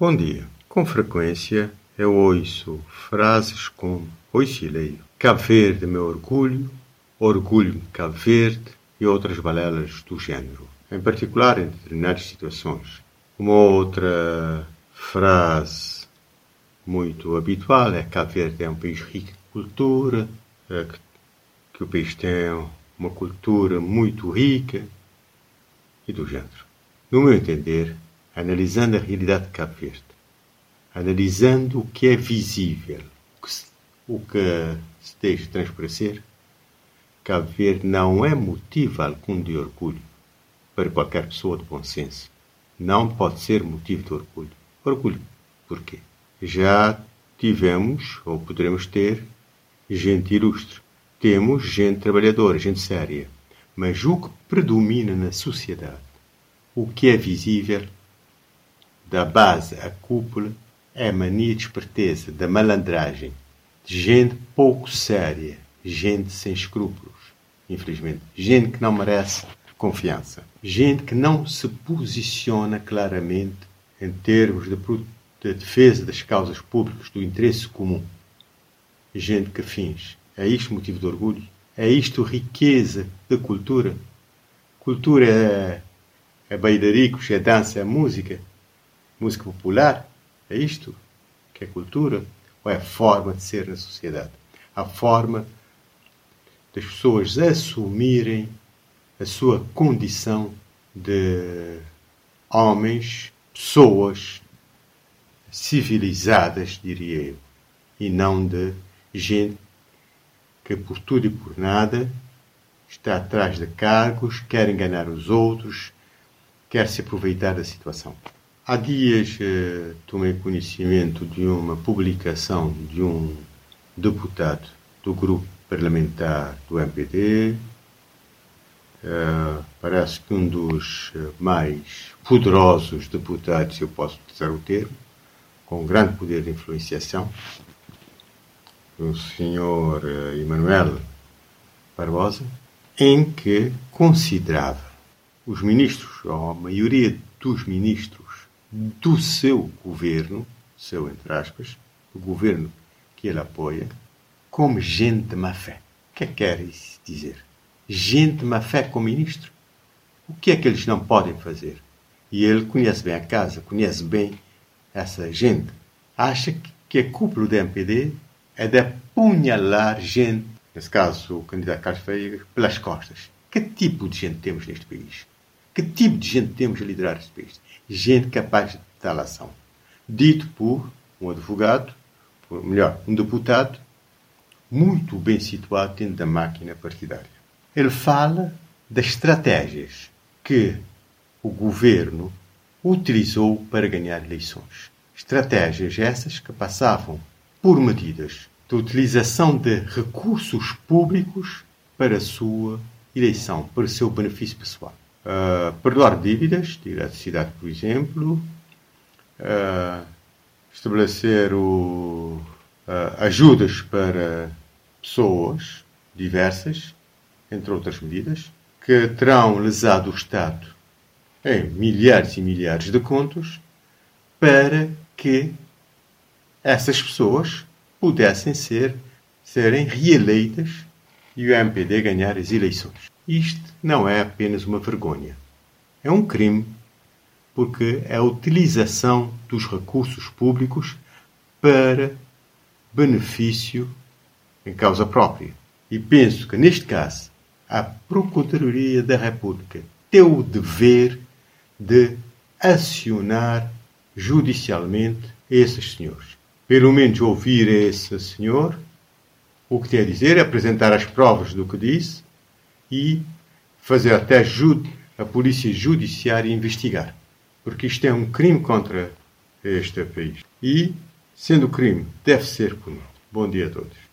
Bom dia. Com frequência eu ouço frases como Oi leio. Cabo Verde meu orgulho, orgulho Cabo Verde e outras balelas do género. Em particular em determinadas situações. Uma outra frase muito habitual é Cabo Verde é um país rico em cultura, é que, que o país tem uma cultura muito rica e do género. No meu entender, analisando a realidade de Cabo Verde, analisando o que é visível, o que se deixa transparecer, Cabo Verde não é motivo algum de orgulho para qualquer pessoa de bom senso. Não pode ser motivo de orgulho. Orgulho. Porquê? Já tivemos, ou poderemos ter, gente ilustre. Temos gente trabalhadora, gente séria. Mas o que predomina na sociedade, o que é visível, da base à cúpula, é mania de esperteza, da malandragem, de gente pouco séria, gente sem escrúpulos, infelizmente. Gente que não merece confiança. Gente que não se posiciona claramente em termos de, de defesa das causas públicas, do interesse comum. Gente que finge. É isto motivo de orgulho? É isto riqueza da cultura? Cultura é, é bailaricos, é dança, é música? Música popular? É isto que é cultura? Ou é a forma de ser na sociedade? A forma das pessoas assumirem a sua condição de homens, pessoas civilizadas, diria eu, e não de gente que por tudo e por nada está atrás de cargos, quer enganar os outros, quer se aproveitar da situação. Há dias eh, tomei conhecimento de uma publicação de um deputado do grupo parlamentar do MPD, eh, parece que um dos eh, mais poderosos deputados, se eu posso utilizar o termo, com grande poder de influenciação, o senhor Emanuel Barbosa, em que considerava os ministros, ou a maioria dos ministros do seu governo, seu entre aspas, o governo que ele apoia, como gente de má fé. O que é que quer isso dizer? Gente de má fé com ministro? O que é que eles não podem fazer? E ele conhece bem a casa, conhece bem essa gente. Acha que a cúpula do MPD é de apunhalar gente, nesse caso o candidato Carlos Feia, pelas costas. Que tipo de gente temos neste país? Que tipo de gente temos a liderar este país? gente capaz de tal ação. Dito por um advogado, ou melhor, um deputado, muito bem situado dentro da máquina partidária. Ele fala das estratégias que o governo utilizou para ganhar eleições. Estratégias essas que passavam por medidas de utilização de recursos públicos para a sua eleição, para o seu benefício pessoal uh, perdoar dívidas de eletricidade, por exemplo, uh, estabelecer o, uh, ajudas para pessoas diversas, entre outras medidas, que terão lesado o Estado em milhares e milhares de contos para que essas pessoas pudessem ser serem reeleitas e o MPD ganhar as eleições. Isto não é apenas uma vergonha. É um crime porque é a utilização dos recursos públicos para benefício em causa própria. E penso que, neste caso, a Procuradoria da República tem o dever de acionar judicialmente esses senhores. Pelo menos ouvir esse senhor, o que tem a dizer é apresentar as provas do que disse e fazer até a polícia judiciária investigar. Porque isto é um crime contra este país. E, sendo crime, deve ser punido. Bom dia a todos.